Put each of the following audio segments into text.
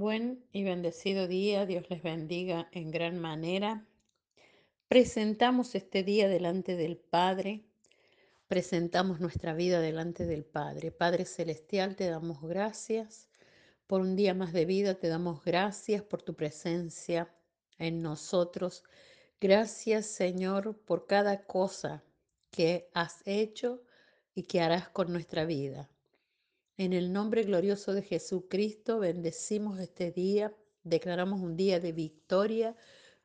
Buen y bendecido día, Dios les bendiga en gran manera. Presentamos este día delante del Padre, presentamos nuestra vida delante del Padre. Padre Celestial, te damos gracias por un día más de vida, te damos gracias por tu presencia en nosotros. Gracias Señor por cada cosa que has hecho y que harás con nuestra vida. En el nombre glorioso de Jesucristo bendecimos este día, declaramos un día de victoria,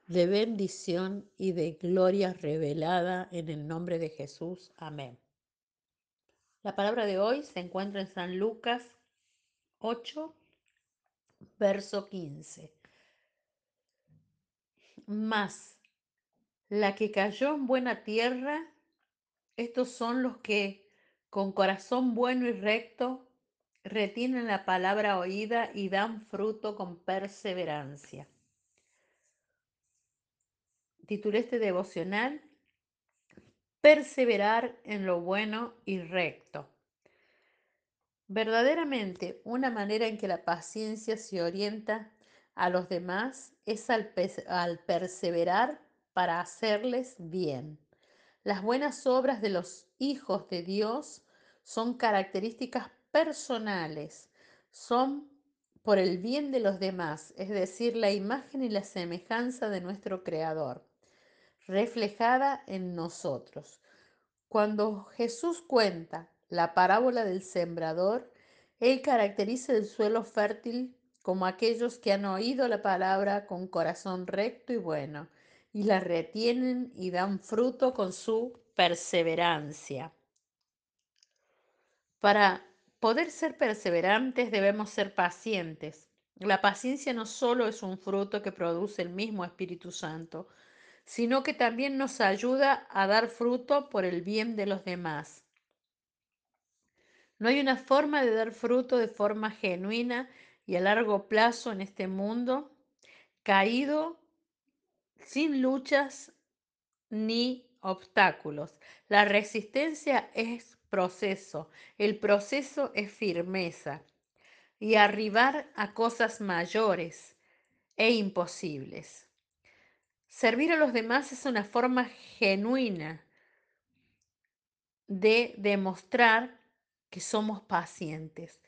de bendición y de gloria revelada en el nombre de Jesús. Amén. La palabra de hoy se encuentra en San Lucas 8, verso 15. Mas la que cayó en buena tierra, estos son los que con corazón bueno y recto retienen la palabra oída y dan fruto con perseverancia. Titulé este devocional Perseverar en lo bueno y recto. Verdaderamente, una manera en que la paciencia se orienta a los demás es al, al perseverar para hacerles bien. Las buenas obras de los hijos de Dios son características personales, son por el bien de los demás, es decir, la imagen y la semejanza de nuestro Creador, reflejada en nosotros. Cuando Jesús cuenta la parábola del sembrador, Él caracteriza el suelo fértil como aquellos que han oído la palabra con corazón recto y bueno, y la retienen y dan fruto con su perseverancia. Para poder ser perseverantes debemos ser pacientes. La paciencia no solo es un fruto que produce el mismo Espíritu Santo, sino que también nos ayuda a dar fruto por el bien de los demás. No hay una forma de dar fruto de forma genuina y a largo plazo en este mundo caído sin luchas ni obstáculos. La resistencia es el proceso es firmeza y arribar a cosas mayores e imposibles. Servir a los demás es una forma genuina de demostrar que somos pacientes.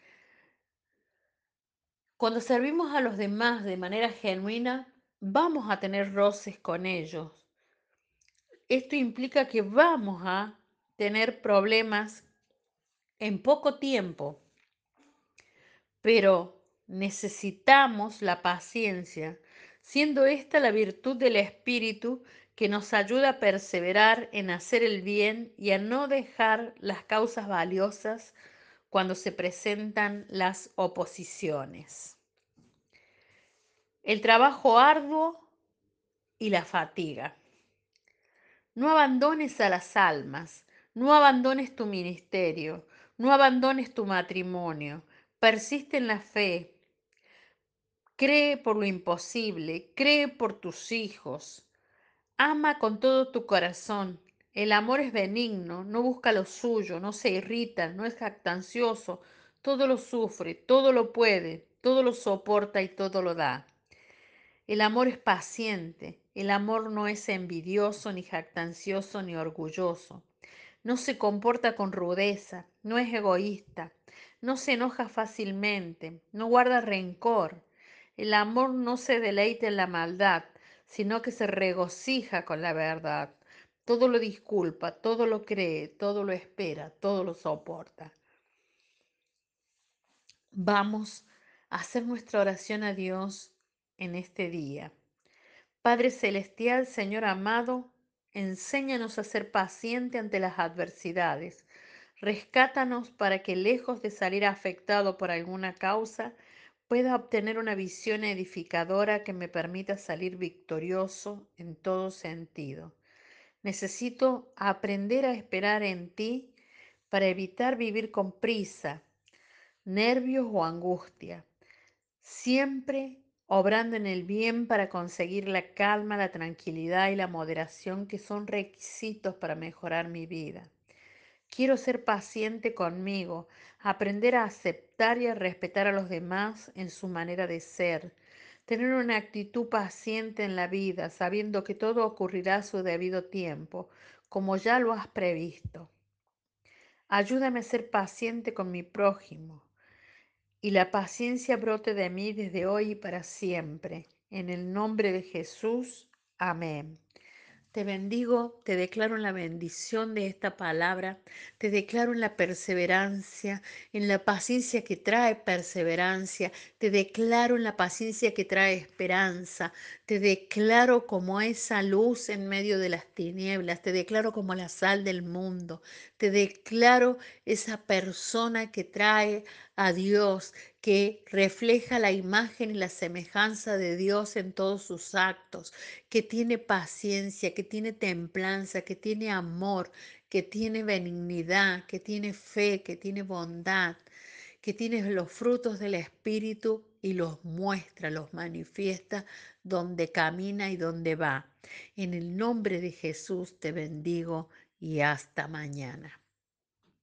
Cuando servimos a los demás de manera genuina, vamos a tener roces con ellos. Esto implica que vamos a tener problemas en poco tiempo, pero necesitamos la paciencia, siendo esta la virtud del Espíritu que nos ayuda a perseverar en hacer el bien y a no dejar las causas valiosas cuando se presentan las oposiciones. El trabajo arduo y la fatiga. No abandones a las almas, no abandones tu ministerio, no abandones tu matrimonio, persiste en la fe, cree por lo imposible, cree por tus hijos, ama con todo tu corazón. El amor es benigno, no busca lo suyo, no se irrita, no es jactancioso, todo lo sufre, todo lo puede, todo lo soporta y todo lo da. El amor es paciente, el amor no es envidioso, ni jactancioso, ni orgulloso. No se comporta con rudeza, no es egoísta, no se enoja fácilmente, no guarda rencor. El amor no se deleita en la maldad, sino que se regocija con la verdad. Todo lo disculpa, todo lo cree, todo lo espera, todo lo soporta. Vamos a hacer nuestra oración a Dios en este día. Padre Celestial, Señor amado, enséñanos a ser paciente ante las adversidades. Rescátanos para que, lejos de salir afectado por alguna causa, pueda obtener una visión edificadora que me permita salir victorioso en todo sentido. Necesito aprender a esperar en ti para evitar vivir con prisa, nervios o angustia. Siempre obrando en el bien para conseguir la calma, la tranquilidad y la moderación que son requisitos para mejorar mi vida. Quiero ser paciente conmigo, aprender a aceptar y a respetar a los demás en su manera de ser, tener una actitud paciente en la vida, sabiendo que todo ocurrirá a su debido tiempo, como ya lo has previsto. Ayúdame a ser paciente con mi prójimo y la paciencia brote de mí desde hoy y para siempre. En el nombre de Jesús. Amén. Te bendigo, te declaro en la bendición de esta palabra, te declaro en la perseverancia, en la paciencia que trae perseverancia, te declaro en la paciencia que trae esperanza, te declaro como esa luz en medio de las tinieblas, te declaro como la sal del mundo, te declaro esa persona que trae a Dios, que refleja la imagen y la semejanza de Dios en todos sus actos, que tiene paciencia, que tiene templanza, que tiene amor, que tiene benignidad, que tiene fe, que tiene bondad, que tiene los frutos del Espíritu y los muestra, los manifiesta donde camina y donde va. En el nombre de Jesús te bendigo y hasta mañana.